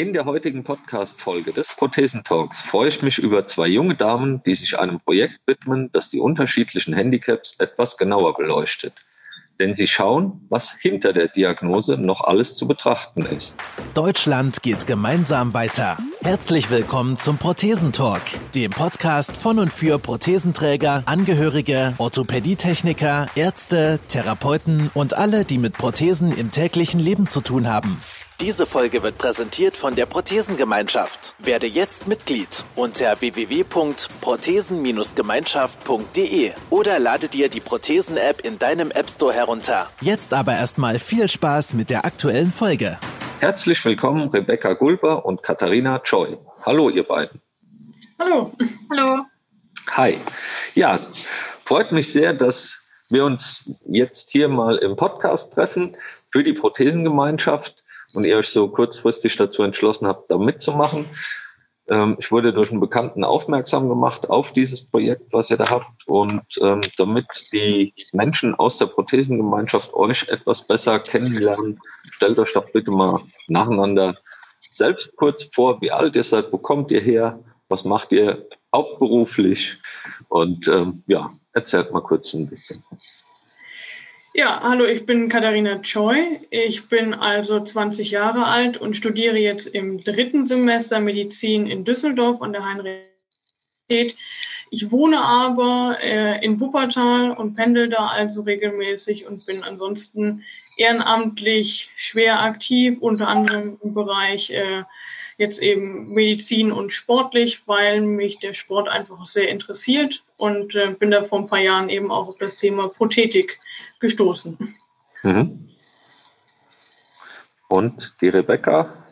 In der heutigen Podcast-Folge des Prothesentalks freue ich mich über zwei junge Damen, die sich einem Projekt widmen, das die unterschiedlichen Handicaps etwas genauer beleuchtet. Denn sie schauen, was hinter der Diagnose noch alles zu betrachten ist. Deutschland geht gemeinsam weiter. Herzlich willkommen zum Prothesentalk, dem Podcast von und für Prothesenträger, Angehörige, Orthopädietechniker, Ärzte, Therapeuten und alle, die mit Prothesen im täglichen Leben zu tun haben. Diese Folge wird präsentiert von der Prothesengemeinschaft. Werde jetzt Mitglied unter www.prothesen-gemeinschaft.de oder lade dir die Prothesen-App in deinem App Store herunter. Jetzt aber erstmal viel Spaß mit der aktuellen Folge. Herzlich willkommen Rebecca Gulber und Katharina Choi. Hallo ihr beiden. Hallo. Hallo. Hi. Ja, freut mich sehr, dass wir uns jetzt hier mal im Podcast treffen für die Prothesengemeinschaft und ihr euch so kurzfristig dazu entschlossen habt, da mitzumachen. Ähm, ich wurde durch einen Bekannten aufmerksam gemacht auf dieses Projekt, was ihr da habt. Und ähm, damit die Menschen aus der Prothesengemeinschaft euch etwas besser kennenlernen, stellt euch doch bitte mal nacheinander selbst kurz vor, wie alt ihr seid, wo kommt ihr her, was macht ihr hauptberuflich und ähm, ja, erzählt mal kurz ein bisschen. Ja, hallo, ich bin Katharina Choi. Ich bin also 20 Jahre alt und studiere jetzt im dritten Semester Medizin in Düsseldorf an der Heinrich. Ich wohne aber äh, in Wuppertal und pendel da also regelmäßig und bin ansonsten ehrenamtlich schwer aktiv, unter anderem im Bereich äh, jetzt eben Medizin und sportlich, weil mich der Sport einfach sehr interessiert und äh, bin da vor ein paar Jahren eben auch auf das Thema Prothetik gestoßen. Mhm. Und die Rebecca?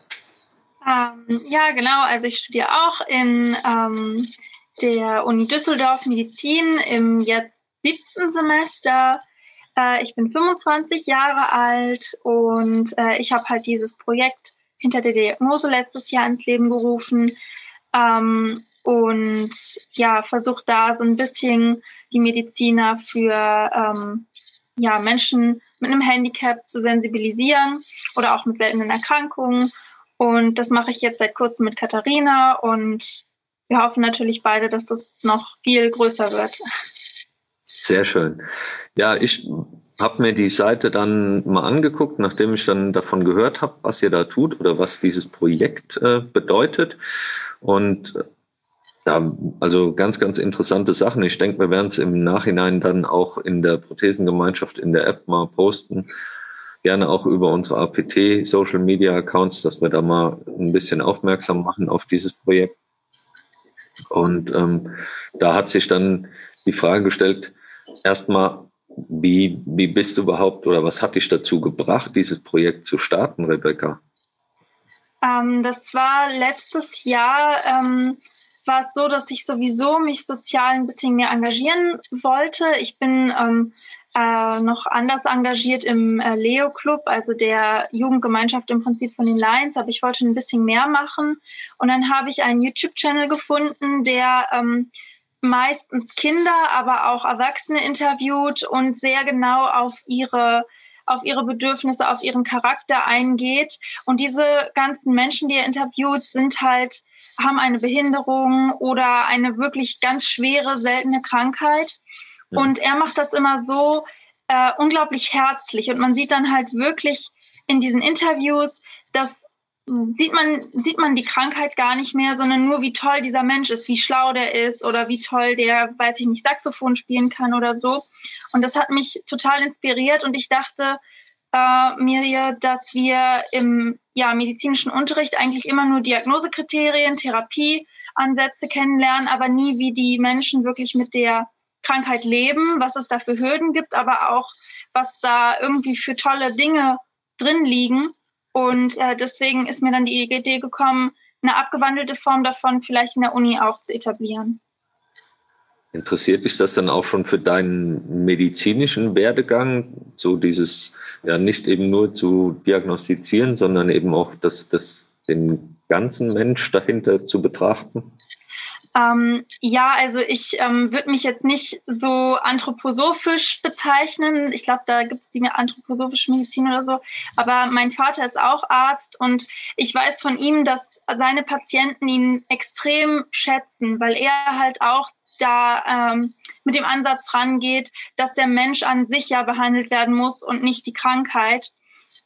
Ähm, ja, genau. Also ich studiere auch in ähm, der Uni Düsseldorf Medizin im jetzt siebten Semester. Äh, ich bin 25 Jahre alt und äh, ich habe halt dieses Projekt hinter der Diagnose letztes Jahr ins Leben gerufen ähm, und ja, versucht da so ein bisschen die Mediziner für ähm, ja, Menschen mit einem Handicap zu sensibilisieren oder auch mit seltenen Erkrankungen. Und das mache ich jetzt seit kurzem mit Katharina und wir hoffen natürlich beide, dass das noch viel größer wird. Sehr schön. Ja, ich habe mir die Seite dann mal angeguckt, nachdem ich dann davon gehört habe, was ihr da tut oder was dieses Projekt äh, bedeutet. Und ja, also ganz, ganz interessante Sachen. Ich denke, wir werden es im Nachhinein dann auch in der Prothesengemeinschaft in der App mal posten. Gerne auch über unsere APT Social Media Accounts, dass wir da mal ein bisschen aufmerksam machen auf dieses Projekt. Und ähm, da hat sich dann die Frage gestellt, erstmal, wie, wie bist du überhaupt oder was hat dich dazu gebracht, dieses Projekt zu starten, Rebecca? Ähm, das war letztes Jahr. Ähm war es so, dass ich sowieso mich sozial ein bisschen mehr engagieren wollte. Ich bin ähm, äh, noch anders engagiert im äh, Leo Club, also der Jugendgemeinschaft im Prinzip von den Lions, aber ich wollte ein bisschen mehr machen. Und dann habe ich einen YouTube-Channel gefunden, der ähm, meistens Kinder, aber auch Erwachsene interviewt und sehr genau auf ihre auf ihre Bedürfnisse, auf ihren Charakter eingeht. Und diese ganzen Menschen, die er interviewt, sind halt, haben eine Behinderung oder eine wirklich ganz schwere, seltene Krankheit. Ja. Und er macht das immer so äh, unglaublich herzlich. Und man sieht dann halt wirklich in diesen Interviews, dass sieht man, sieht man die Krankheit gar nicht mehr, sondern nur, wie toll dieser Mensch ist, wie schlau der ist oder wie toll der, weiß ich nicht, Saxophon spielen kann oder so. Und das hat mich total inspiriert und ich dachte äh, mir, dass wir im ja, medizinischen Unterricht eigentlich immer nur Diagnosekriterien, Therapieansätze kennenlernen, aber nie, wie die Menschen wirklich mit der Krankheit leben, was es da für Hürden gibt, aber auch, was da irgendwie für tolle Dinge drin liegen und äh, deswegen ist mir dann die Idee gekommen, eine abgewandelte Form davon vielleicht in der Uni auch zu etablieren. Interessiert dich das dann auch schon für deinen medizinischen Werdegang, so dieses ja nicht eben nur zu diagnostizieren, sondern eben auch das, das, den ganzen Mensch dahinter zu betrachten? Ähm, ja, also ich ähm, würde mich jetzt nicht so anthroposophisch bezeichnen. Ich glaube, da gibt es die anthroposophische Medizin oder so. Aber mein Vater ist auch Arzt und ich weiß von ihm, dass seine Patienten ihn extrem schätzen, weil er halt auch da ähm, mit dem Ansatz rangeht, dass der Mensch an sich ja behandelt werden muss und nicht die Krankheit.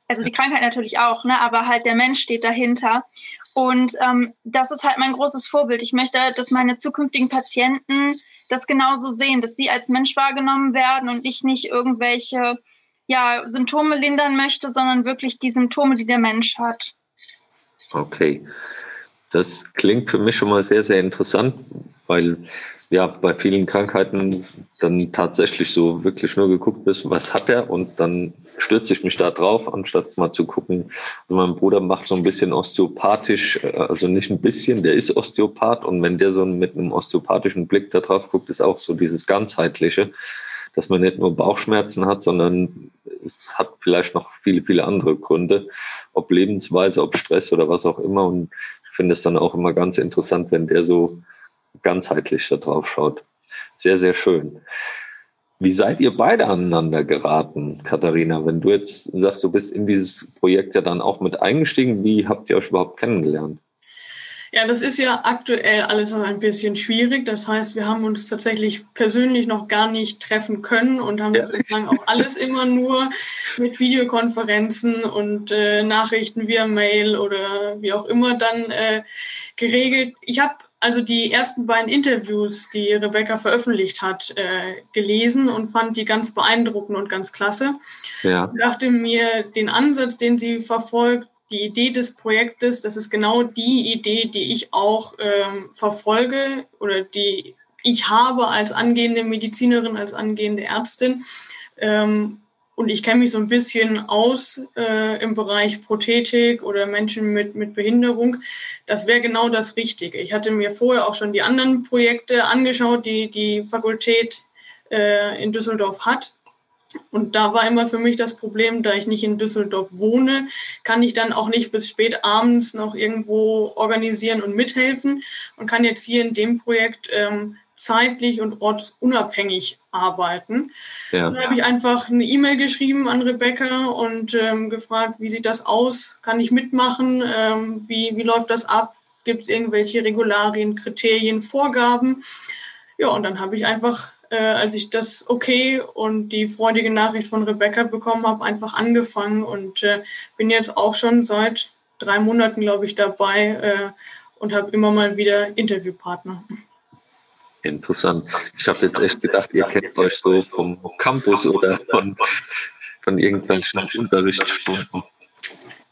Also die Krankheit natürlich auch, ne? aber halt der Mensch steht dahinter. Und ähm, das ist halt mein großes Vorbild. Ich möchte, dass meine zukünftigen Patienten das genauso sehen, dass sie als Mensch wahrgenommen werden und ich nicht irgendwelche ja, Symptome lindern möchte, sondern wirklich die Symptome, die der Mensch hat. Okay. Das klingt für mich schon mal sehr, sehr interessant, weil ja bei vielen Krankheiten dann tatsächlich so wirklich nur geguckt ist, was hat er? Und dann stürze ich mich da drauf, anstatt mal zu gucken. Also mein Bruder macht so ein bisschen osteopathisch, äh, also nicht ein bisschen, der ist Osteopath. Und wenn der so mit einem osteopathischen Blick da drauf guckt, ist auch so dieses ganzheitliche, dass man nicht nur Bauchschmerzen hat, sondern es hat vielleicht noch viele, viele andere Gründe, ob Lebensweise, ob Stress oder was auch immer. Und ich finde es dann auch immer ganz interessant, wenn der so ganzheitlich da drauf schaut. Sehr, sehr schön. Wie seid ihr beide aneinander geraten, Katharina? Wenn du jetzt sagst, du bist in dieses Projekt ja dann auch mit eingestiegen, wie habt ihr euch überhaupt kennengelernt? Ja, das ist ja aktuell alles noch ein bisschen schwierig. Das heißt, wir haben uns tatsächlich persönlich noch gar nicht treffen können und haben ja. sozusagen auch alles immer nur mit Videokonferenzen und äh, Nachrichten via Mail oder wie auch immer dann äh, geregelt. Ich habe also die ersten beiden Interviews, die Rebecca veröffentlicht hat, äh, gelesen und fand die ganz beeindruckend und ganz klasse. Ja. Ich dachte mir, den Ansatz, den sie verfolgt, die Idee des Projektes, das ist genau die Idee, die ich auch ähm, verfolge oder die ich habe als angehende Medizinerin, als angehende Ärztin. Ähm, und ich kenne mich so ein bisschen aus äh, im Bereich Prothetik oder Menschen mit, mit Behinderung. Das wäre genau das Richtige. Ich hatte mir vorher auch schon die anderen Projekte angeschaut, die die Fakultät äh, in Düsseldorf hat. Und da war immer für mich das Problem, da ich nicht in Düsseldorf wohne, kann ich dann auch nicht bis spät abends noch irgendwo organisieren und mithelfen und kann jetzt hier in dem Projekt ähm, zeitlich und ortsunabhängig arbeiten. Ja. Dann habe ich einfach eine E-Mail geschrieben an Rebecca und ähm, gefragt, wie sieht das aus? Kann ich mitmachen? Ähm, wie, wie läuft das ab? Gibt es irgendwelche Regularien, Kriterien, Vorgaben? Ja, und dann habe ich einfach äh, als ich das okay und die freudige Nachricht von Rebecca bekommen habe, einfach angefangen und äh, bin jetzt auch schon seit drei Monaten, glaube ich, dabei äh, und habe immer mal wieder Interviewpartner. Interessant. Ich habe jetzt echt gedacht, ihr kennt euch so vom Campus oder von, von irgendwelchen Unterrichtsstunden.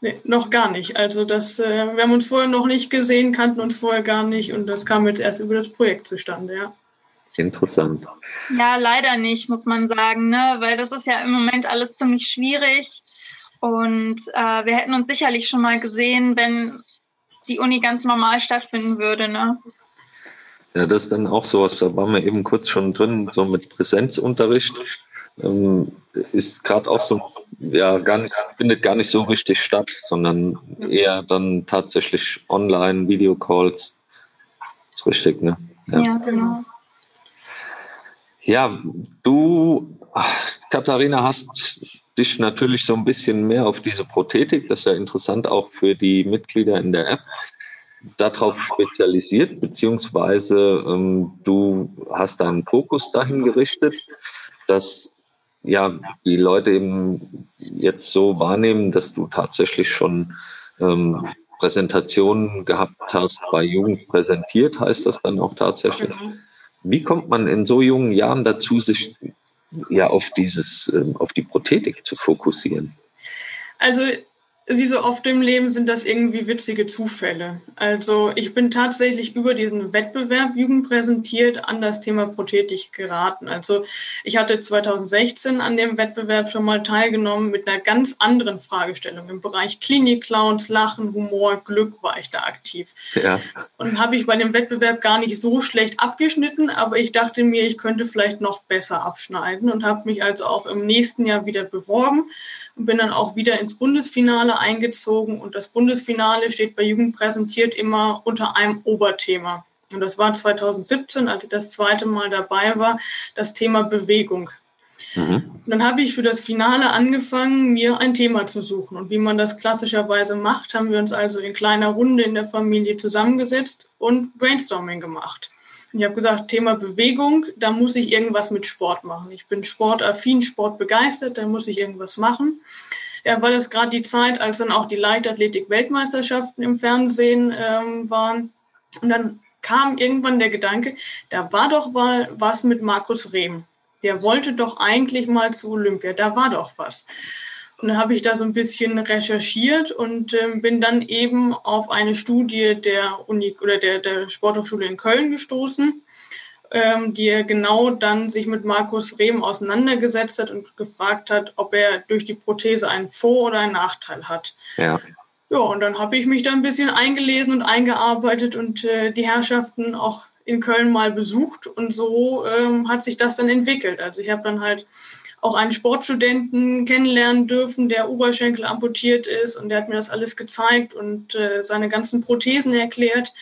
Nee, noch gar nicht. Also das, äh, wir haben uns vorher noch nicht gesehen, kannten uns vorher gar nicht und das kam jetzt erst über das Projekt zustande, ja. Interessant. Ja, leider nicht, muss man sagen, ne? weil das ist ja im Moment alles ziemlich schwierig. Und äh, wir hätten uns sicherlich schon mal gesehen, wenn die Uni ganz normal stattfinden würde. Ne? Ja, das ist dann auch sowas, da waren wir eben kurz schon drin, so mit Präsenzunterricht. Ähm, ist gerade auch so, ja, gar nicht, findet gar nicht so richtig statt, sondern eher dann tatsächlich online, Videocalls. Ist richtig, ne? Ja, ja genau. Ja, du, Katharina, hast dich natürlich so ein bisschen mehr auf diese Prothetik, das ist ja interessant auch für die Mitglieder in der App, darauf spezialisiert, beziehungsweise ähm, du hast deinen Fokus dahin gerichtet, dass ja die Leute eben jetzt so wahrnehmen, dass du tatsächlich schon ähm, Präsentationen gehabt hast, bei Jugend präsentiert, heißt das dann auch tatsächlich. Mhm. Wie kommt man in so jungen Jahren dazu, sich ja auf dieses, ähm, auf die Prothetik zu fokussieren? Also wie so oft im Leben sind das irgendwie witzige Zufälle. Also ich bin tatsächlich über diesen Wettbewerb Jugend präsentiert an das Thema Prothetik geraten. Also ich hatte 2016 an dem Wettbewerb schon mal teilgenommen mit einer ganz anderen Fragestellung. Im Bereich Klinik-Clowns, Lachen, Humor, Glück war ich da aktiv. Ja. Und habe ich bei dem Wettbewerb gar nicht so schlecht abgeschnitten, aber ich dachte mir, ich könnte vielleicht noch besser abschneiden und habe mich also auch im nächsten Jahr wieder beworben und bin dann auch wieder ins Bundesfinale eingezogen. Und das Bundesfinale steht bei Jugend präsentiert immer unter einem Oberthema. Und das war 2017, als ich das zweite Mal dabei war, das Thema Bewegung. Mhm. Dann habe ich für das Finale angefangen, mir ein Thema zu suchen. Und wie man das klassischerweise macht, haben wir uns also in kleiner Runde in der Familie zusammengesetzt und Brainstorming gemacht. Ich habe gesagt, Thema Bewegung, da muss ich irgendwas mit Sport machen. Ich bin sportaffin, sportbegeistert, da muss ich irgendwas machen. Ja, weil es gerade die Zeit, als dann auch die Leichtathletik-Weltmeisterschaften im Fernsehen ähm, waren. Und dann kam irgendwann der Gedanke, da war doch mal was mit Markus Rehm. Der wollte doch eigentlich mal zu Olympia, da war doch was. Und dann habe ich da so ein bisschen recherchiert und äh, bin dann eben auf eine Studie der Uni oder der, der Sporthochschule in Köln gestoßen, ähm, die genau dann sich mit Markus Rehm auseinandergesetzt hat und gefragt hat, ob er durch die Prothese einen Vor- oder einen Nachteil hat. Ja. Ja, und dann habe ich mich da ein bisschen eingelesen und eingearbeitet und äh, die Herrschaften auch in Köln mal besucht und so ähm, hat sich das dann entwickelt. Also ich habe dann halt auch einen Sportstudenten kennenlernen dürfen, der Oberschenkel amputiert ist und der hat mir das alles gezeigt und äh, seine ganzen Prothesen erklärt.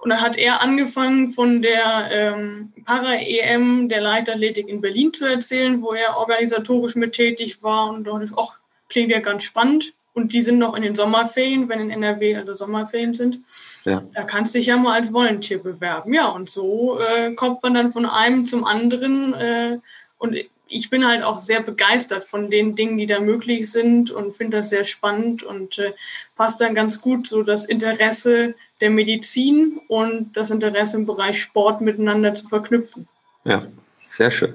Und dann hat er angefangen, von der ähm, Para-EM der Leichtathletik in Berlin zu erzählen, wo er organisatorisch mit tätig war. Und dachte ich, ach, klingt ja ganz spannend. Und die sind noch in den Sommerferien, wenn in NRW also Sommerferien sind. Ja. Da kannst du dich ja mal als Volunteer bewerben. Ja, und so äh, kommt man dann von einem zum anderen. Äh, und ich bin halt auch sehr begeistert von den Dingen, die da möglich sind und finde das sehr spannend und äh, passt dann ganz gut so das Interesse der Medizin und das Interesse im Bereich Sport miteinander zu verknüpfen. Ja, sehr schön.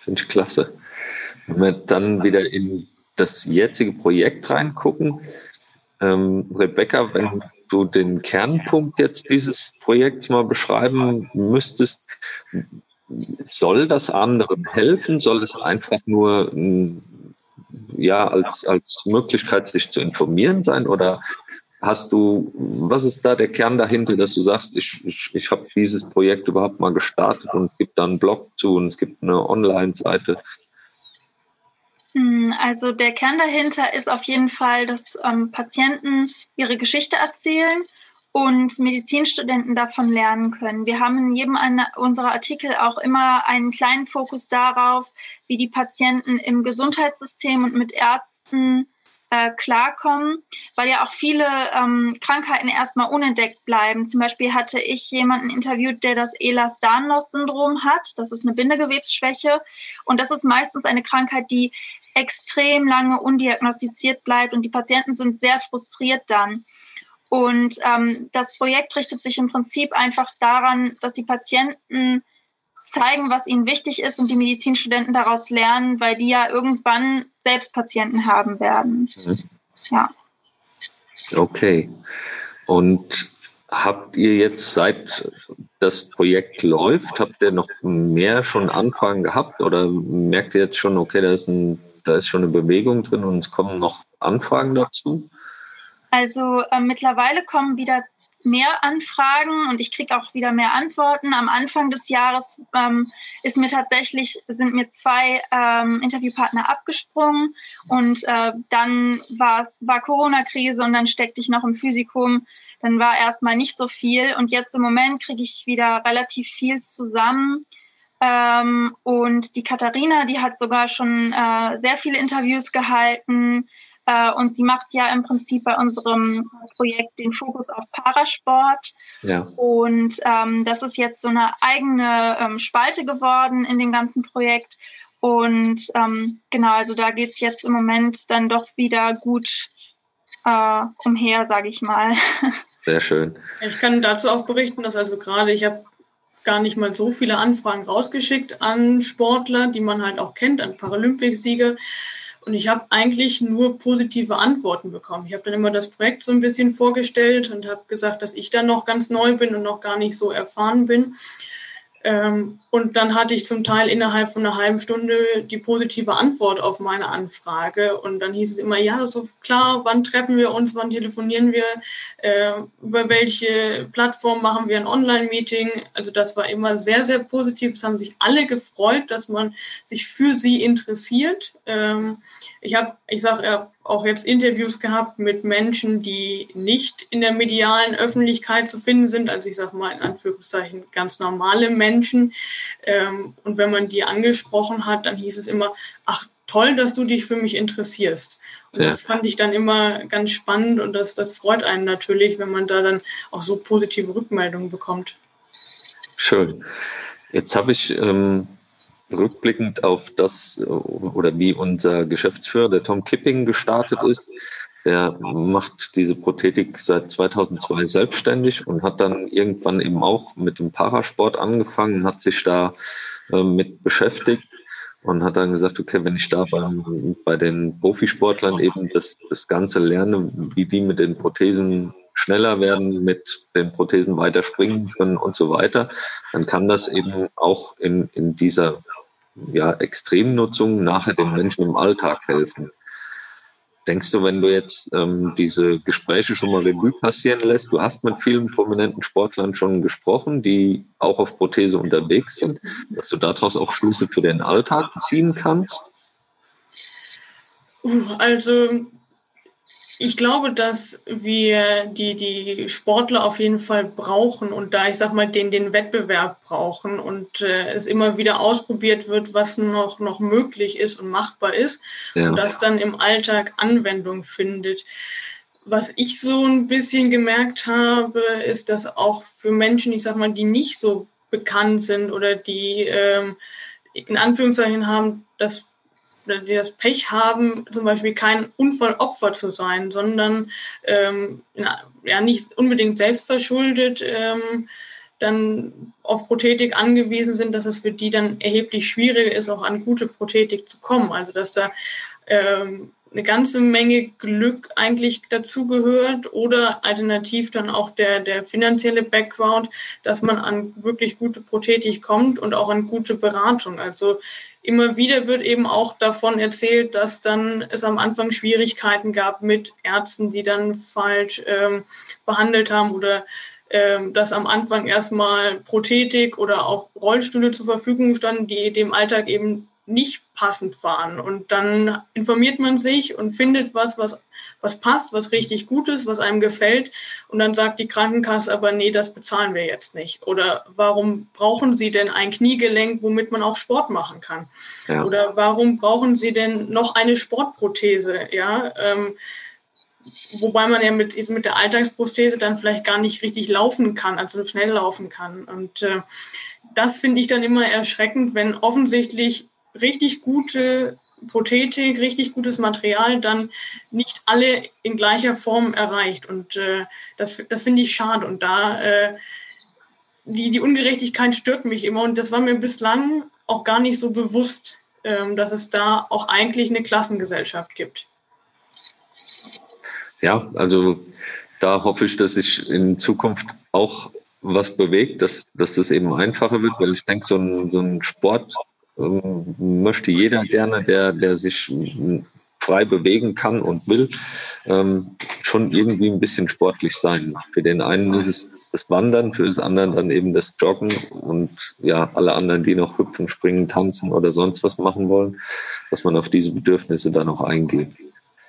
Finde ich klasse. Wenn wir dann wieder in das jetzige Projekt reingucken. Ähm, Rebecca, wenn du den Kernpunkt jetzt dieses Projekts mal beschreiben müsstest, soll das anderen helfen? Soll es einfach nur ja, als, als Möglichkeit, sich zu informieren sein? Oder hast du, was ist da der Kern dahinter, dass du sagst, ich, ich, ich habe dieses Projekt überhaupt mal gestartet und es gibt da einen Blog zu und es gibt eine Online-Seite? Hm, also der Kern dahinter ist auf jeden Fall, dass ähm, Patienten ihre Geschichte erzählen und Medizinstudenten davon lernen können. Wir haben in jedem unserer Artikel auch immer einen kleinen Fokus darauf, wie die Patienten im Gesundheitssystem und mit Ärzten äh, klarkommen, weil ja auch viele ähm, Krankheiten erstmal unentdeckt bleiben. Zum Beispiel hatte ich jemanden interviewt, der das Ehlers-Danlos-Syndrom hat. Das ist eine Bindegewebsschwäche und das ist meistens eine Krankheit, die extrem lange undiagnostiziert bleibt und die Patienten sind sehr frustriert dann. Und ähm, das Projekt richtet sich im Prinzip einfach daran, dass die Patienten zeigen, was ihnen wichtig ist und die Medizinstudenten daraus lernen, weil die ja irgendwann selbst Patienten haben werden. Mhm. Ja. Okay. Und habt ihr jetzt seit das Projekt läuft, habt ihr noch mehr schon Anfragen gehabt oder merkt ihr jetzt schon, okay, da ist, ein, da ist schon eine Bewegung drin und es kommen noch Anfragen dazu? Also äh, mittlerweile kommen wieder mehr Anfragen und ich kriege auch wieder mehr Antworten. Am Anfang des Jahres ähm, ist mir tatsächlich, sind mir zwei ähm, Interviewpartner abgesprungen und äh, dann war es war Corona-Krise und dann steckte ich noch im Physikum. Dann war erstmal nicht so viel und jetzt im Moment kriege ich wieder relativ viel zusammen. Ähm, und die Katharina, die hat sogar schon äh, sehr viele Interviews gehalten. Äh, und sie macht ja im Prinzip bei unserem Projekt den Fokus auf Parasport. Ja. Und ähm, das ist jetzt so eine eigene ähm, Spalte geworden in dem ganzen Projekt. Und ähm, genau, also da geht es jetzt im Moment dann doch wieder gut äh, umher, sage ich mal. Sehr schön. Ich kann dazu auch berichten, dass also gerade ich habe gar nicht mal so viele Anfragen rausgeschickt an Sportler, die man halt auch kennt, an Paralympicsieger. Und ich habe eigentlich nur positive Antworten bekommen. Ich habe dann immer das Projekt so ein bisschen vorgestellt und habe gesagt, dass ich dann noch ganz neu bin und noch gar nicht so erfahren bin. Ähm, und dann hatte ich zum Teil innerhalb von einer halben Stunde die positive Antwort auf meine Anfrage. Und dann hieß es immer, ja, so klar, wann treffen wir uns, wann telefonieren wir, äh, über welche Plattform machen wir ein Online-Meeting. Also das war immer sehr, sehr positiv. Es haben sich alle gefreut, dass man sich für sie interessiert. Ähm, ich habe, ich sage, ja, auch jetzt Interviews gehabt mit Menschen, die nicht in der medialen Öffentlichkeit zu finden sind. Also ich sage mal in Anführungszeichen ganz normale Menschen. Ähm, und wenn man die angesprochen hat, dann hieß es immer, ach toll, dass du dich für mich interessierst. Und ja. das fand ich dann immer ganz spannend und das, das freut einen natürlich, wenn man da dann auch so positive Rückmeldungen bekommt. Schön. Jetzt habe ich ähm, rückblickend auf das oder wie unser Geschäftsführer, der Tom Kipping, gestartet ist. Der macht diese Prothetik seit 2002 selbstständig und hat dann irgendwann eben auch mit dem Parasport angefangen, hat sich da äh, mit beschäftigt und hat dann gesagt, okay, wenn ich da bei, bei den Profisportlern eben das, das Ganze lerne, wie die mit den Prothesen schneller werden, mit den Prothesen weiter springen können und so weiter, dann kann das eben auch in, in dieser ja, Extremnutzung nachher den Menschen im Alltag helfen. Denkst du, wenn du jetzt ähm, diese Gespräche schon mal Revue passieren lässt, du hast mit vielen prominenten Sportlern schon gesprochen, die auch auf Prothese unterwegs sind, dass du daraus auch Schlüsse für den Alltag ziehen kannst? Also ich glaube, dass wir die, die Sportler auf jeden Fall brauchen und da ich sag mal den, den Wettbewerb brauchen und äh, es immer wieder ausprobiert wird, was noch, noch möglich ist und machbar ist ja. und das dann im Alltag Anwendung findet. Was ich so ein bisschen gemerkt habe, ist, dass auch für Menschen, ich sag mal, die nicht so bekannt sind oder die ähm, in Anführungszeichen haben, das die das Pech haben, zum Beispiel kein Unfallopfer zu sein, sondern ähm, ja nicht unbedingt selbstverschuldet ähm, dann auf Prothetik angewiesen sind, dass es für die dann erheblich schwieriger ist, auch an gute Prothetik zu kommen. Also dass da ähm, eine ganze Menge Glück eigentlich dazugehört oder alternativ dann auch der, der finanzielle Background, dass man an wirklich gute Prothetik kommt und auch an gute Beratung. Also immer wieder wird eben auch davon erzählt, dass dann es am Anfang Schwierigkeiten gab mit Ärzten, die dann falsch ähm, behandelt haben oder ähm, dass am Anfang erstmal Prothetik oder auch Rollstühle zur Verfügung standen, die dem Alltag eben nicht passend waren. Und dann informiert man sich und findet was, was, was passt, was richtig gut ist, was einem gefällt. Und dann sagt die Krankenkasse aber, nee, das bezahlen wir jetzt nicht. Oder warum brauchen Sie denn ein Kniegelenk, womit man auch Sport machen kann? Ja. Oder warum brauchen Sie denn noch eine Sportprothese? Ja, ähm, wobei man ja mit, mit der Alltagsprothese dann vielleicht gar nicht richtig laufen kann, also schnell laufen kann. Und äh, das finde ich dann immer erschreckend, wenn offensichtlich richtig gute Prothetik, richtig gutes Material dann nicht alle in gleicher Form erreicht. Und äh, das, das finde ich schade. Und da äh, die, die Ungerechtigkeit stört mich immer. Und das war mir bislang auch gar nicht so bewusst, ähm, dass es da auch eigentlich eine Klassengesellschaft gibt. Ja, also da hoffe ich, dass sich in Zukunft auch was bewegt, dass, dass das eben einfacher wird, weil ich denke, so ein, so ein Sport möchte jeder gerne, der, der sich frei bewegen kann und will, ähm, schon irgendwie ein bisschen sportlich sein. Für den einen ist es das Wandern, für das anderen dann eben das Joggen und ja, alle anderen, die noch hüpfen, springen, tanzen oder sonst was machen wollen, dass man auf diese Bedürfnisse dann auch eingeht.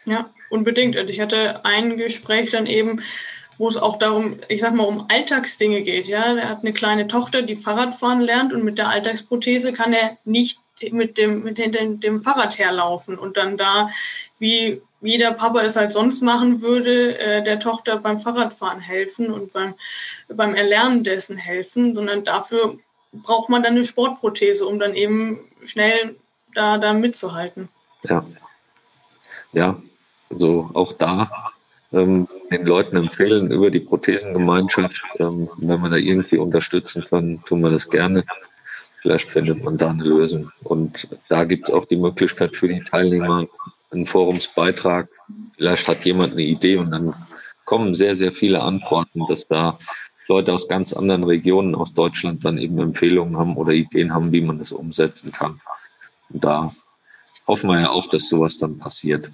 Ja, unbedingt. Also ich hatte ein Gespräch dann eben wo es auch darum, ich sag mal, um Alltagsdinge geht. Ja, er hat eine kleine Tochter, die Fahrradfahren lernt und mit der Alltagsprothese kann er nicht mit dem, mit dem, dem Fahrrad herlaufen und dann da, wie jeder Papa es halt sonst machen würde, äh, der Tochter beim Fahrradfahren helfen und beim, beim Erlernen dessen helfen, sondern dafür braucht man dann eine Sportprothese, um dann eben schnell da, da mitzuhalten. Ja. Ja, also auch da ähm, den Leuten empfehlen über die Prothesengemeinschaft. Ähm, wenn man da irgendwie unterstützen kann, tun wir das gerne. Vielleicht findet man da eine Lösung. Und da gibt es auch die Möglichkeit für die Teilnehmer, einen Forumsbeitrag. Vielleicht hat jemand eine Idee und dann kommen sehr, sehr viele Antworten, dass da Leute aus ganz anderen Regionen aus Deutschland dann eben Empfehlungen haben oder Ideen haben, wie man das umsetzen kann. Und da hoffen wir ja auch, dass sowas dann passiert.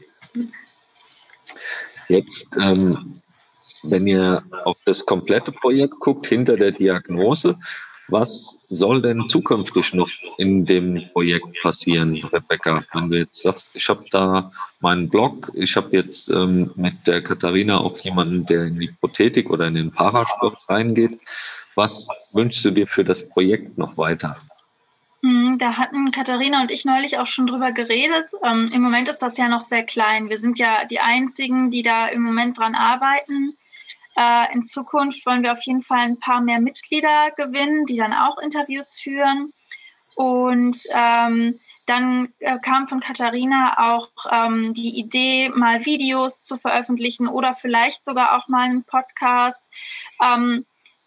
Jetzt, ähm, wenn ihr auf das komplette Projekt guckt, hinter der Diagnose, was soll denn zukünftig noch in dem Projekt passieren, Rebecca? Wenn du jetzt sagst, ich habe da meinen Blog, ich habe jetzt ähm, mit der Katharina auch jemanden, der in die Prothetik oder in den Parasport reingeht. Was wünschst du dir für das Projekt noch weiter? Hm, da hatten Katharina und ich neulich auch schon drüber geredet. Ähm, Im Moment ist das ja noch sehr klein. Wir sind ja die Einzigen, die da im Moment dran arbeiten. Äh, in Zukunft wollen wir auf jeden Fall ein paar mehr Mitglieder gewinnen, die dann auch Interviews führen. Und ähm, dann äh, kam von Katharina auch ähm, die Idee, mal Videos zu veröffentlichen oder vielleicht sogar auch mal einen Podcast.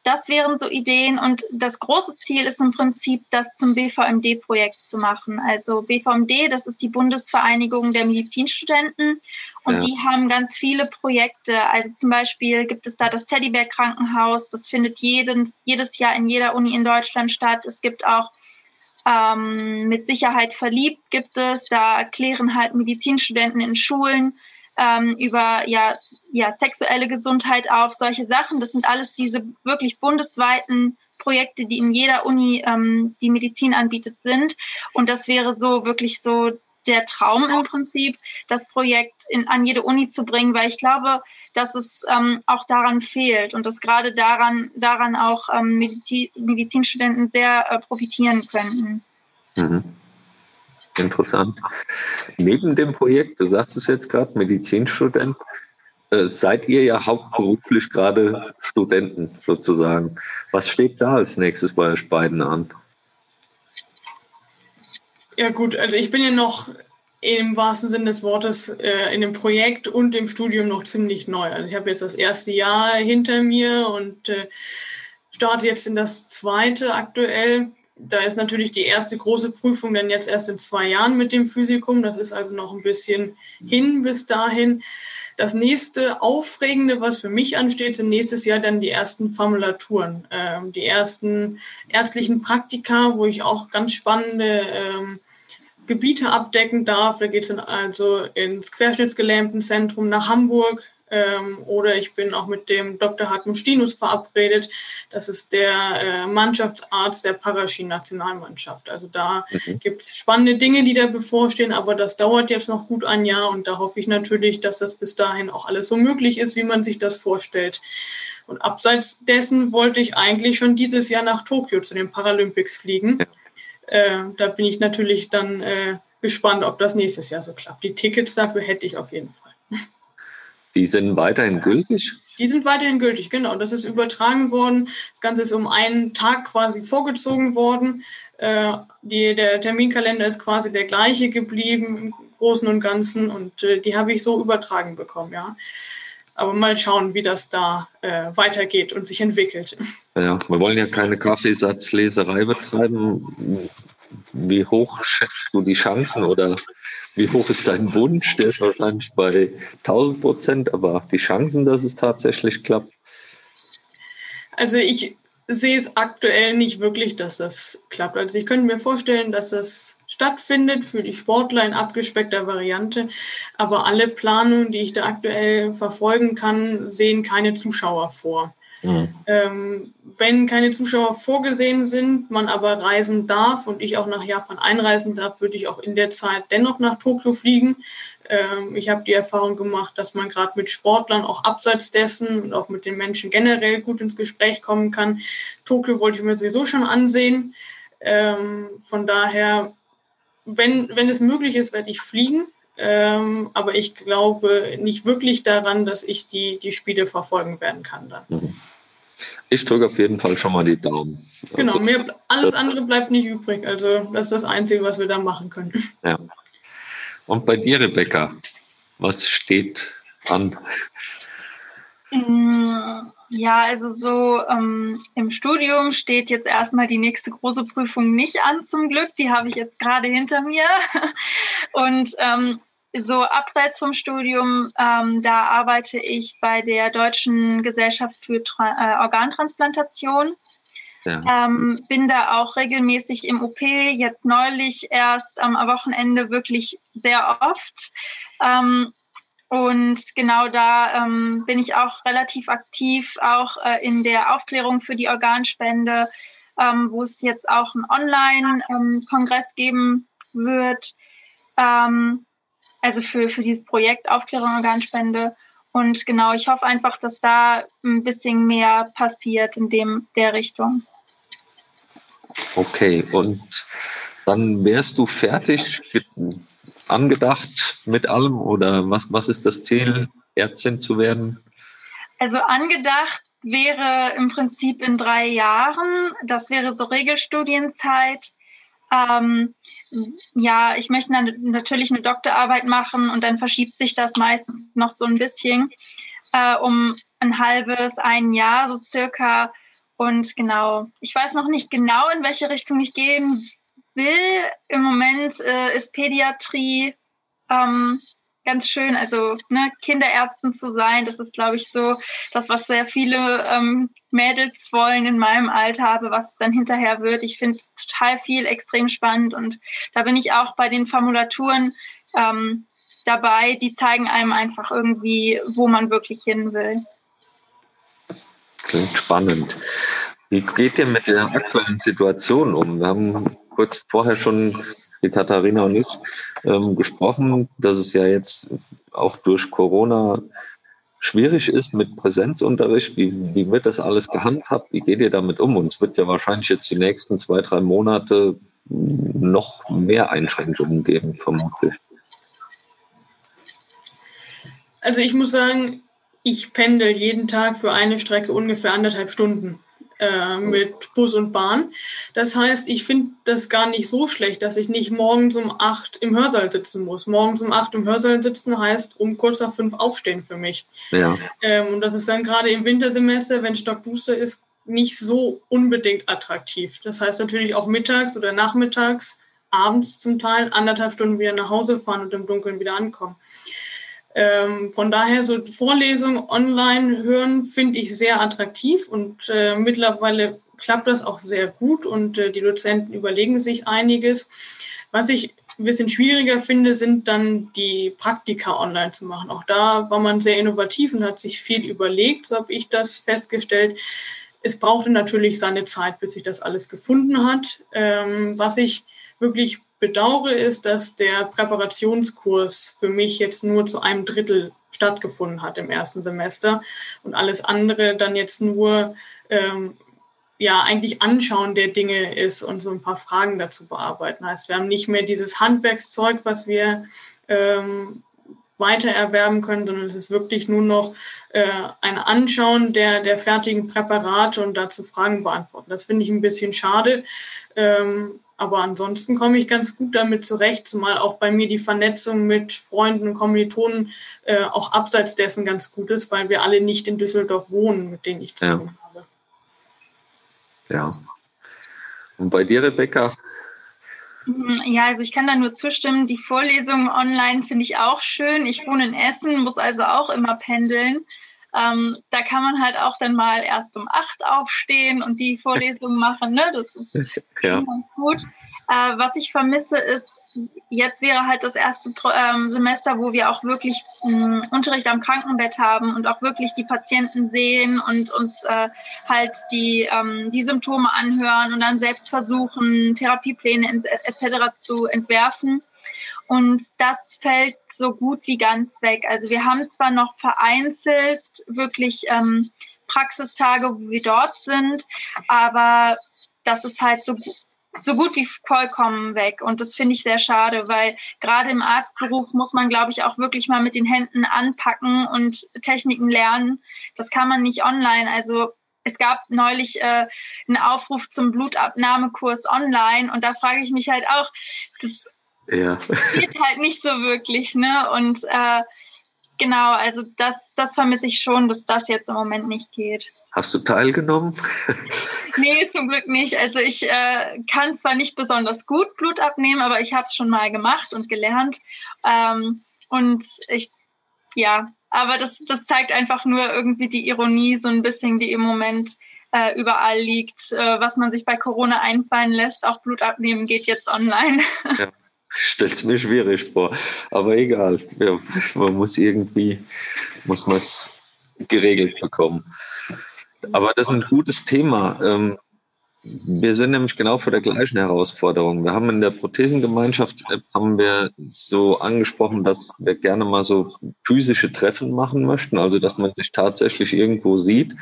Das wären so Ideen und das große Ziel ist im Prinzip, das zum BVMD-Projekt zu machen. Also BVMD, das ist die Bundesvereinigung der Medizinstudenten und ja. die haben ganz viele Projekte. Also zum Beispiel gibt es da das Teddybär Krankenhaus, das findet jeden, jedes Jahr in jeder Uni in Deutschland statt. Es gibt auch ähm, mit Sicherheit verliebt gibt es, da erklären halt Medizinstudenten in Schulen ähm, über ja, ja, sexuelle Gesundheit auf, solche Sachen. Das sind alles diese wirklich bundesweiten Projekte, die in jeder Uni, ähm, die Medizin anbietet, sind. Und das wäre so wirklich so der Traum im Prinzip, das Projekt in, an jede Uni zu bringen, weil ich glaube, dass es ähm, auch daran fehlt und dass gerade daran, daran auch ähm, Medizin, Medizinstudenten sehr äh, profitieren könnten. Mhm. Interessant. Neben dem Projekt, du sagst es jetzt gerade, Medizinstudent, äh, seid ihr ja hauptberuflich gerade Studenten sozusagen. Was steht da als nächstes bei euch beiden an? Ja gut, also ich bin ja noch im wahrsten Sinne des Wortes äh, in dem Projekt und im Studium noch ziemlich neu. Also ich habe jetzt das erste Jahr hinter mir und äh, starte jetzt in das zweite aktuell da ist natürlich die erste große Prüfung dann jetzt erst in zwei Jahren mit dem Physikum. Das ist also noch ein bisschen hin bis dahin. Das nächste Aufregende, was für mich ansteht, sind nächstes Jahr dann die ersten Formulaturen, ähm, die ersten ärztlichen Praktika, wo ich auch ganz spannende ähm, Gebiete abdecken darf. Da geht es dann also ins Querschnittsgelähmtenzentrum nach Hamburg, ähm, oder ich bin auch mit dem Dr. Hartmut Stinus verabredet. Das ist der äh, Mannschaftsarzt der Paraski-Nationalmannschaft. Also da mhm. gibt es spannende Dinge, die da bevorstehen, aber das dauert jetzt noch gut ein Jahr und da hoffe ich natürlich, dass das bis dahin auch alles so möglich ist, wie man sich das vorstellt. Und abseits dessen wollte ich eigentlich schon dieses Jahr nach Tokio zu den Paralympics fliegen. Ja. Äh, da bin ich natürlich dann äh, gespannt, ob das nächstes Jahr so klappt. Die Tickets dafür hätte ich auf jeden Fall. Die sind weiterhin gültig? Die sind weiterhin gültig, genau. Das ist übertragen worden. Das Ganze ist um einen Tag quasi vorgezogen worden. Äh, die, der Terminkalender ist quasi der gleiche geblieben im Großen und Ganzen und äh, die habe ich so übertragen bekommen, ja. Aber mal schauen, wie das da äh, weitergeht und sich entwickelt. Ja, wir wollen ja keine Kaffeesatzleserei betreiben. Wie hoch schätzt du die Chancen oder wie hoch ist dein Wunsch? Der ist wahrscheinlich bei 1000 Prozent, aber die Chancen, dass es tatsächlich klappt? Also ich sehe es aktuell nicht wirklich, dass das klappt. Also ich könnte mir vorstellen, dass das stattfindet für die Sportler in abgespeckter Variante, aber alle Planungen, die ich da aktuell verfolgen kann, sehen keine Zuschauer vor. Mhm. Ähm, wenn keine Zuschauer vorgesehen sind, man aber reisen darf und ich auch nach Japan einreisen darf, würde ich auch in der Zeit dennoch nach Tokio fliegen. Ähm, ich habe die Erfahrung gemacht, dass man gerade mit Sportlern auch abseits dessen und auch mit den Menschen generell gut ins Gespräch kommen kann. Tokio wollte ich mir sowieso schon ansehen. Ähm, von daher, wenn, wenn es möglich ist, werde ich fliegen. Ähm, aber ich glaube nicht wirklich daran, dass ich die, die Spiele verfolgen werden kann dann. Mhm. Ich drücke auf jeden Fall schon mal die Daumen. Genau, also, mir, alles andere bleibt nicht übrig. Also das ist das Einzige, was wir da machen können. Ja. Und bei dir, Rebecca, was steht an? Mm, ja, also so ähm, im Studium steht jetzt erstmal die nächste große Prüfung nicht an, zum Glück. Die habe ich jetzt gerade hinter mir. Und ähm, so abseits vom Studium, ähm, da arbeite ich bei der Deutschen Gesellschaft für Tra äh, Organtransplantation. Ja. Ähm, bin da auch regelmäßig im OP, jetzt neulich erst am Wochenende wirklich sehr oft. Ähm, und genau da ähm, bin ich auch relativ aktiv, auch äh, in der Aufklärung für die Organspende, ähm, wo es jetzt auch einen Online-Kongress geben wird. Ähm, also für, für dieses Projekt Aufklärung Organspende. Und genau, ich hoffe einfach, dass da ein bisschen mehr passiert in dem, der Richtung. Okay, und dann wärst du fertig angedacht mit allem oder was, was ist das Ziel, Ärztin zu werden? Also angedacht wäre im Prinzip in drei Jahren. Das wäre so Regelstudienzeit. Ähm, ja, ich möchte natürlich eine Doktorarbeit machen und dann verschiebt sich das meistens noch so ein bisschen äh, um ein halbes, ein Jahr so circa. Und genau, ich weiß noch nicht genau, in welche Richtung ich gehen will. Im Moment äh, ist Pädiatrie ähm, ganz schön, also ne, Kinderärzten zu sein. Das ist, glaube ich, so das, was sehr viele ähm, Mädels wollen in meinem Alter, aber was dann hinterher wird. Ich finde es total viel extrem spannend und da bin ich auch bei den Formulaturen ähm, dabei, die zeigen einem einfach irgendwie, wo man wirklich hin will. Klingt spannend. Wie geht ihr mit der aktuellen Situation um? Wir haben kurz vorher schon die Katharina und ich ähm, gesprochen, dass es ja jetzt auch durch Corona schwierig ist mit Präsenzunterricht. Wie, wie wird das alles gehandhabt? Wie geht ihr damit um? Und es wird ja wahrscheinlich jetzt die nächsten zwei, drei Monate noch mehr Einschränkungen geben, vermutlich. Also ich muss sagen, ich pendel jeden Tag für eine Strecke ungefähr anderthalb Stunden äh, mit Bus und Bahn. Das heißt, ich finde das gar nicht so schlecht, dass ich nicht morgens um acht im Hörsaal sitzen muss. Morgens um acht im Hörsaal sitzen heißt um kurz nach fünf aufstehen für mich. Ja. Ähm, und das ist dann gerade im Wintersemester, wenn stockduster ist, nicht so unbedingt attraktiv. Das heißt natürlich auch mittags oder nachmittags, abends zum Teil anderthalb Stunden wieder nach Hause fahren und im Dunkeln wieder ankommen. Ähm, von daher so Vorlesungen online hören finde ich sehr attraktiv und äh, mittlerweile klappt das auch sehr gut und äh, die Dozenten überlegen sich einiges. Was ich ein bisschen schwieriger finde, sind dann die Praktika online zu machen. Auch da war man sehr innovativ und hat sich viel überlegt, so habe ich das festgestellt. Es brauchte natürlich seine Zeit, bis sich das alles gefunden hat. Ähm, was ich wirklich bedauere, ist, dass der Präparationskurs für mich jetzt nur zu einem Drittel stattgefunden hat im ersten Semester und alles andere dann jetzt nur ähm, ja eigentlich Anschauen der Dinge ist und so ein paar Fragen dazu bearbeiten. Heißt, wir haben nicht mehr dieses Handwerkszeug, was wir ähm, weiter erwerben können, sondern es ist wirklich nur noch äh, ein Anschauen der, der fertigen Präparate und dazu Fragen beantworten. Das finde ich ein bisschen schade. Ähm, aber ansonsten komme ich ganz gut damit zurecht, zumal auch bei mir die Vernetzung mit Freunden und Kommilitonen äh, auch abseits dessen ganz gut ist, weil wir alle nicht in Düsseldorf wohnen, mit denen ich zu tun ja. habe. Ja. Und bei dir, Rebecca? Mhm, ja, also ich kann da nur zustimmen. Die Vorlesungen online finde ich auch schön. Ich wohne in Essen, muss also auch immer pendeln. Ähm, da kann man halt auch dann mal erst um acht aufstehen und die Vorlesungen machen. Ne? Das ist ja. ganz gut. Äh, was ich vermisse ist, jetzt wäre halt das erste ähm, Semester, wo wir auch wirklich ähm, Unterricht am Krankenbett haben und auch wirklich die Patienten sehen und uns äh, halt die, ähm, die Symptome anhören und dann selbst versuchen, Therapiepläne etc. zu entwerfen. Und das fällt so gut wie ganz weg. Also wir haben zwar noch vereinzelt wirklich ähm, Praxistage, wo wir dort sind, aber das ist halt so, so gut wie vollkommen weg. Und das finde ich sehr schade, weil gerade im Arztberuf muss man, glaube ich, auch wirklich mal mit den Händen anpacken und Techniken lernen. Das kann man nicht online. Also es gab neulich äh, einen Aufruf zum Blutabnahmekurs online und da frage ich mich halt auch, das ja. geht halt nicht so wirklich, ne? Und äh, genau, also das, das vermisse ich schon, dass das jetzt im Moment nicht geht. Hast du teilgenommen? nee, zum Glück nicht. Also ich äh, kann zwar nicht besonders gut Blut abnehmen, aber ich habe es schon mal gemacht und gelernt. Ähm, Und ich, ja, aber das, das zeigt einfach nur irgendwie die Ironie, so ein bisschen, die im Moment äh, überall liegt, äh, was man sich bei Corona einfallen lässt. Auch Blut abnehmen geht jetzt online. Ja, stellt mir schwierig vor. Aber egal. Ja, man muss irgendwie, muss man es geregelt bekommen. Aber das ist ein gutes Thema. Ähm, wir sind nämlich genau vor der gleichen Herausforderung. Wir haben in der Prothesengemeinschafts-App haben wir so angesprochen, dass wir gerne mal so physische Treffen machen möchten, also dass man sich tatsächlich irgendwo sieht.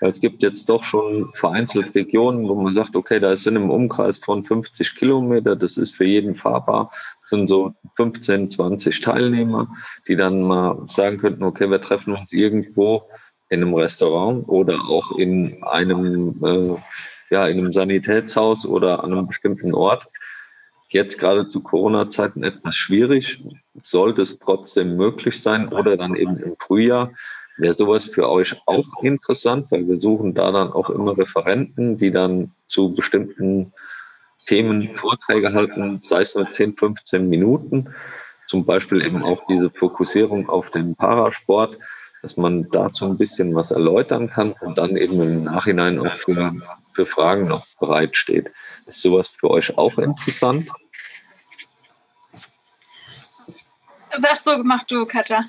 Es gibt jetzt doch schon vereinzelt Regionen, wo man sagt, okay, da sind im Umkreis von 50 Kilometer, das ist für jeden fahrbar, sind so 15, 20 Teilnehmer, die dann mal sagen könnten, okay, wir treffen uns irgendwo in einem Restaurant oder auch in einem äh, ja, in einem Sanitätshaus oder an einem bestimmten Ort. Jetzt gerade zu Corona-Zeiten etwas schwierig. Sollte es trotzdem möglich sein oder dann eben im Frühjahr. Wäre sowas für euch auch interessant, weil wir suchen da dann auch immer Referenten, die dann zu bestimmten Themen Vorträge halten, sei es nur 10, 15 Minuten. Zum Beispiel eben auch diese Fokussierung auf den Parasport dass man dazu ein bisschen was erläutern kann und dann eben im Nachhinein auch für, für Fragen noch bereitsteht. Ist sowas für euch auch interessant? Sag so, mach du, Katja.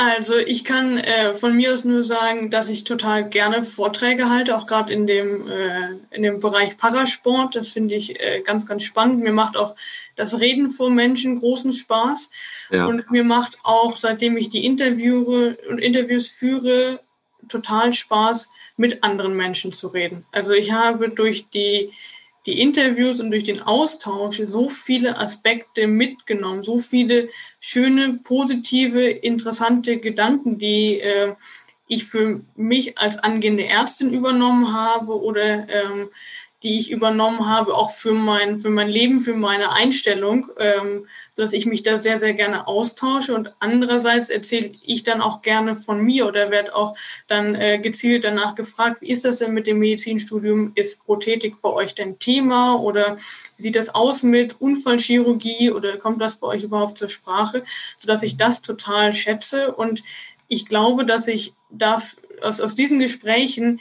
Also ich kann äh, von mir aus nur sagen, dass ich total gerne Vorträge halte, auch gerade in dem äh, in dem Bereich Parasport. Das finde ich äh, ganz ganz spannend. Mir macht auch das Reden vor Menschen großen Spaß ja. und mir macht auch, seitdem ich die Interviewe und Interviews führe, total Spaß, mit anderen Menschen zu reden. Also ich habe durch die die Interviews und durch den Austausch so viele Aspekte mitgenommen, so viele schöne, positive, interessante Gedanken, die äh, ich für mich als angehende Ärztin übernommen habe oder ähm, die ich übernommen habe, auch für mein, für mein Leben, für meine Einstellung, ähm, sodass ich mich da sehr, sehr gerne austausche. Und andererseits erzähle ich dann auch gerne von mir oder werde auch dann äh, gezielt danach gefragt, wie ist das denn mit dem Medizinstudium? Ist Prothetik bei euch denn Thema oder wie sieht das aus mit Unfallchirurgie oder kommt das bei euch überhaupt zur Sprache? Sodass ich das total schätze und ich glaube, dass ich da aus, aus diesen Gesprächen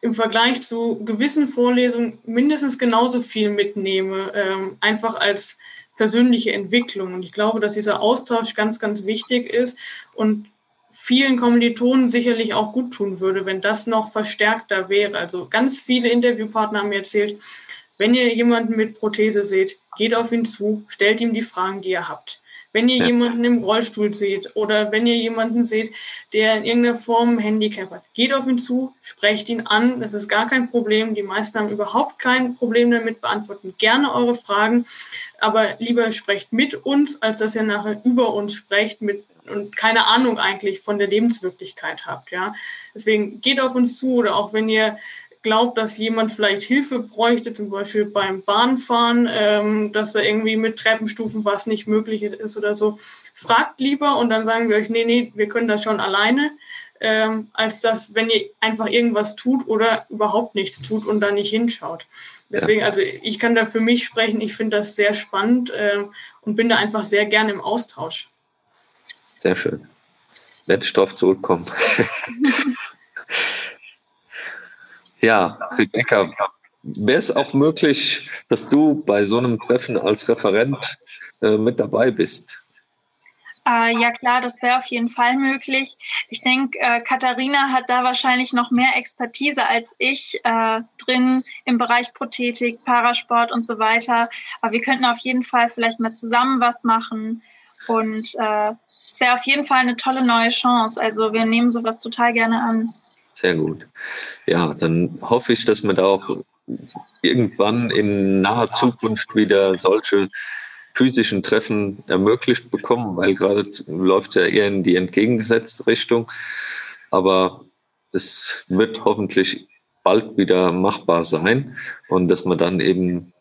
im Vergleich zu gewissen Vorlesungen mindestens genauso viel mitnehme, ähm, einfach als persönliche Entwicklung. Und ich glaube, dass dieser Austausch ganz, ganz wichtig ist und vielen Kommilitonen sicherlich auch gut tun würde, wenn das noch verstärkter wäre. Also ganz viele Interviewpartner haben mir erzählt, wenn ihr jemanden mit Prothese seht, geht auf ihn zu, stellt ihm die Fragen, die ihr habt. Wenn ihr ja. jemanden im Rollstuhl seht oder wenn ihr jemanden seht, der in irgendeiner Form ein Handicap hat, geht auf ihn zu, sprecht ihn an. Das ist gar kein Problem. Die meisten haben überhaupt kein Problem damit, beantworten gerne eure Fragen. Aber lieber sprecht mit uns, als dass ihr nachher über uns sprecht mit und keine Ahnung eigentlich von der Lebenswirklichkeit habt. Ja, deswegen geht auf uns zu oder auch wenn ihr glaubt, dass jemand vielleicht Hilfe bräuchte, zum Beispiel beim Bahnfahren, ähm, dass da irgendwie mit Treppenstufen was nicht möglich ist oder so, fragt lieber und dann sagen wir euch, nee, nee, wir können das schon alleine, ähm, als dass, wenn ihr einfach irgendwas tut oder überhaupt nichts tut und da nicht hinschaut. Deswegen, also ich kann da für mich sprechen, ich finde das sehr spannend äh, und bin da einfach sehr gerne im Austausch. Sehr schön. Ich darauf zurückkommen. Ja, Rebecca, wäre es auch möglich, dass du bei so einem Treffen als Referent äh, mit dabei bist? Äh, ja klar, das wäre auf jeden Fall möglich. Ich denke, äh, Katharina hat da wahrscheinlich noch mehr Expertise als ich äh, drin im Bereich Prothetik, Parasport und so weiter. Aber wir könnten auf jeden Fall vielleicht mal zusammen was machen. Und äh, es wäre auf jeden Fall eine tolle neue Chance. Also wir nehmen sowas total gerne an. Sehr gut. Ja, dann hoffe ich, dass wir da auch irgendwann in naher Zukunft wieder solche physischen Treffen ermöglicht bekommen, weil gerade läuft ja eher in die entgegengesetzte Richtung. Aber es wird hoffentlich bald wieder machbar sein und dass wir dann eben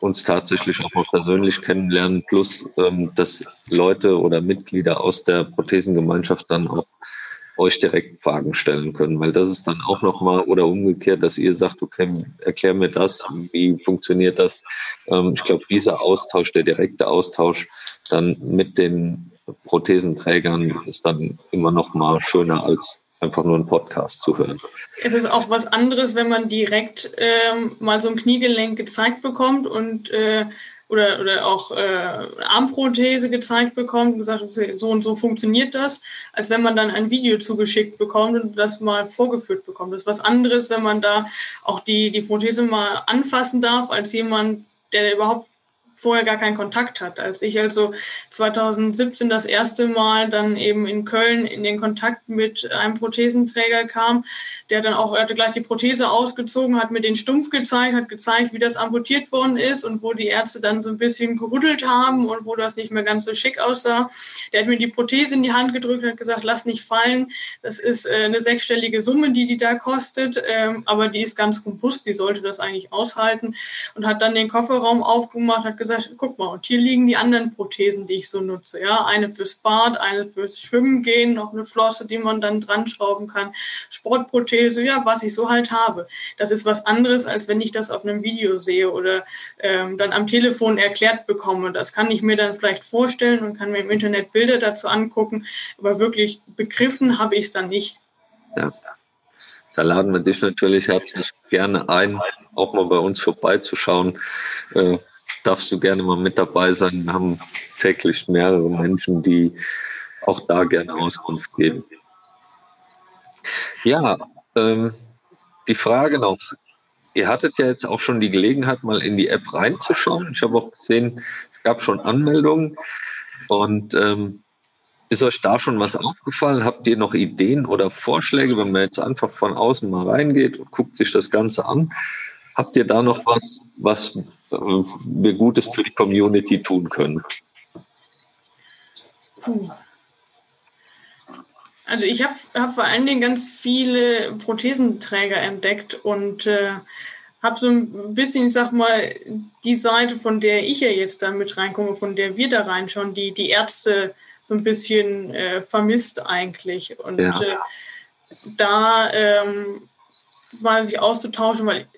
uns tatsächlich auch mal persönlich kennenlernen, plus ähm, dass Leute oder Mitglieder aus der Prothesengemeinschaft dann auch euch direkt Fragen stellen können, weil das ist dann auch nochmal oder umgekehrt, dass ihr sagt, okay, erklär mir das, wie funktioniert das. Ähm, ich glaube, dieser Austausch, der direkte Austausch dann mit den Prothesenträgern ist dann immer noch mal schöner als einfach nur einen Podcast zu hören. Es ist auch was anderes, wenn man direkt ähm, mal so ein Kniegelenk gezeigt bekommt und äh, oder, oder auch äh, Armprothese gezeigt bekommt und gesagt, so und so funktioniert das, als wenn man dann ein Video zugeschickt bekommt und das mal vorgeführt bekommt. Das ist was anderes, wenn man da auch die, die Prothese mal anfassen darf, als jemand, der überhaupt vorher gar keinen Kontakt hat. Als ich also 2017 das erste Mal dann eben in Köln in den Kontakt mit einem Prothesenträger kam, der dann auch, hatte gleich die Prothese ausgezogen, hat mir den Stumpf gezeigt, hat gezeigt, wie das amputiert worden ist und wo die Ärzte dann so ein bisschen gerüttelt haben und wo das nicht mehr ganz so schick aussah. Der hat mir die Prothese in die Hand gedrückt hat gesagt, lass nicht fallen. Das ist äh, eine sechsstellige Summe, die die da kostet, ähm, aber die ist ganz robust, die sollte das eigentlich aushalten und hat dann den Kofferraum aufgemacht, hat gesagt, gesagt, guck mal, und hier liegen die anderen Prothesen, die ich so nutze. Ja, eine fürs Bad, eine fürs Schwimmen gehen, noch eine Flosse, die man dann dran schrauben kann, Sportprothese, ja, was ich so halt habe. Das ist was anderes, als wenn ich das auf einem Video sehe oder ähm, dann am Telefon erklärt bekomme. Das kann ich mir dann vielleicht vorstellen und kann mir im Internet Bilder dazu angucken, aber wirklich begriffen habe ich es dann nicht. Ja. Da laden wir dich natürlich herzlich gerne ein, auch mal bei uns vorbeizuschauen. Äh, darfst du gerne mal mit dabei sein. Wir haben täglich mehrere Menschen, die auch da gerne Auskunft geben. Ja, ähm, die Frage noch. Ihr hattet ja jetzt auch schon die Gelegenheit, mal in die App reinzuschauen. Ich habe auch gesehen, es gab schon Anmeldungen. Und ähm, ist euch da schon was aufgefallen? Habt ihr noch Ideen oder Vorschläge, wenn man jetzt einfach von außen mal reingeht und guckt sich das Ganze an? Habt ihr da noch was, was wir Gutes für die Community tun können? Puh. Also ich habe hab vor allen Dingen ganz viele Prothesenträger entdeckt und äh, habe so ein bisschen, ich sag mal, die Seite, von der ich ja jetzt da mit reinkomme, von der wir da reinschauen, die die Ärzte so ein bisschen äh, vermisst eigentlich. Und ja. äh, da ähm, mal sich auszutauschen, weil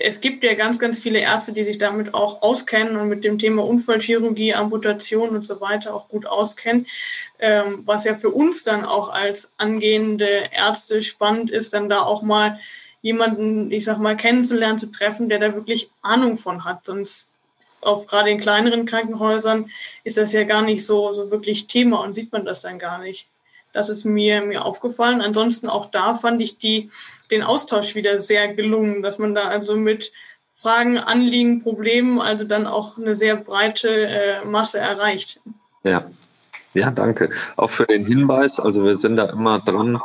es gibt ja ganz, ganz viele Ärzte, die sich damit auch auskennen und mit dem Thema Unfallchirurgie, Amputation und so weiter auch gut auskennen. Ähm, was ja für uns dann auch als angehende Ärzte spannend ist, dann da auch mal jemanden, ich sag mal, kennenzulernen, zu treffen, der da wirklich Ahnung von hat. Sonst auch gerade in kleineren Krankenhäusern ist das ja gar nicht so, so wirklich Thema und sieht man das dann gar nicht. Das ist mir, mir aufgefallen. Ansonsten auch da fand ich die, den Austausch wieder sehr gelungen, dass man da also mit Fragen, Anliegen, Problemen, also dann auch eine sehr breite äh, Masse erreicht. Ja. ja, danke. Auch für den Hinweis. Also wir sind da immer dran,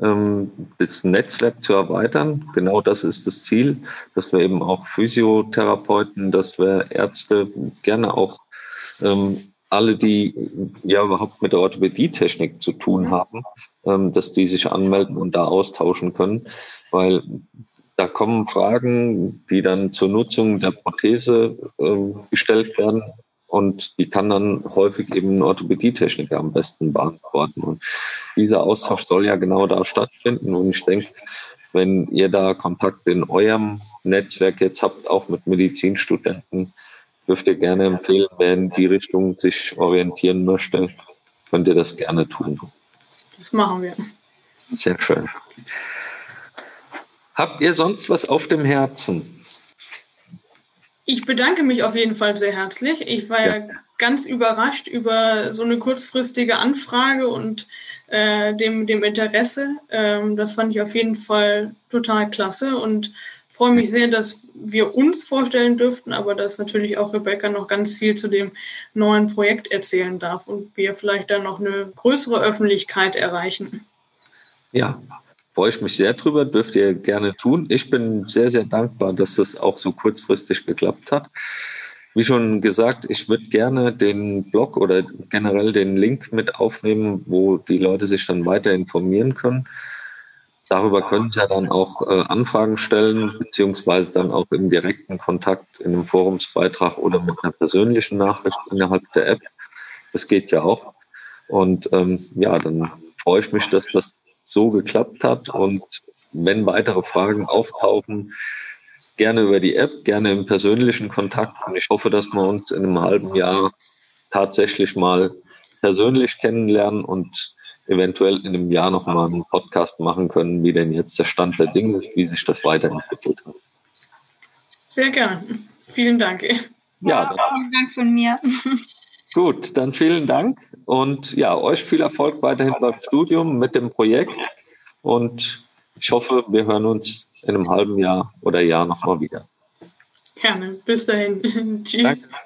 ähm, das Netzwerk zu erweitern. Genau das ist das Ziel, dass wir eben auch Physiotherapeuten, dass wir Ärzte gerne auch ähm, alle, die ja überhaupt mit der Orthopädietechnik zu tun haben, ähm, dass die sich anmelden und da austauschen können, weil da kommen Fragen, die dann zur Nutzung der Prothese äh, gestellt werden und die kann dann häufig eben ein Orthopädietechniker am besten beantworten. Und dieser Austausch soll ja genau da stattfinden und ich denke, wenn ihr da Kontakt in eurem Netzwerk jetzt habt, auch mit Medizinstudenten, dürft ihr gerne empfehlen, wer in die Richtung sich orientieren möchte, könnt ihr das gerne tun. Das machen wir. Sehr schön. Habt ihr sonst was auf dem Herzen? Ich bedanke mich auf jeden Fall sehr herzlich. Ich war ja, ja ganz überrascht über so eine kurzfristige Anfrage und äh, dem, dem Interesse. Ähm, das fand ich auf jeden Fall total klasse und freue mich sehr, dass wir uns vorstellen dürften, aber dass natürlich auch Rebecca noch ganz viel zu dem neuen Projekt erzählen darf und wir vielleicht dann noch eine größere Öffentlichkeit erreichen. Ja, freue ich mich sehr drüber, dürft ihr gerne tun. Ich bin sehr, sehr dankbar, dass das auch so kurzfristig geklappt hat. Wie schon gesagt, ich würde gerne den Blog oder generell den Link mit aufnehmen, wo die Leute sich dann weiter informieren können. Darüber können Sie ja dann auch äh, Anfragen stellen, beziehungsweise dann auch im direkten Kontakt in einem Forumsbeitrag oder mit einer persönlichen Nachricht innerhalb der App. Das geht ja auch. Und ähm, ja, dann freue ich mich, dass das so geklappt hat. Und wenn weitere Fragen auftauchen, gerne über die App, gerne im persönlichen Kontakt. Und ich hoffe, dass wir uns in einem halben Jahr tatsächlich mal persönlich kennenlernen und eventuell in einem Jahr noch mal einen Podcast machen können, wie denn jetzt der Stand der Dinge ist, wie sich das weiterentwickelt hat. Sehr gerne. Vielen Dank. Ja, ja vielen Dank von mir. Gut, dann vielen Dank und ja, euch viel Erfolg weiterhin beim Studium mit dem Projekt und ich hoffe, wir hören uns in einem halben Jahr oder Jahr nochmal wieder. Gerne. Bis dahin. Tschüss. Danke.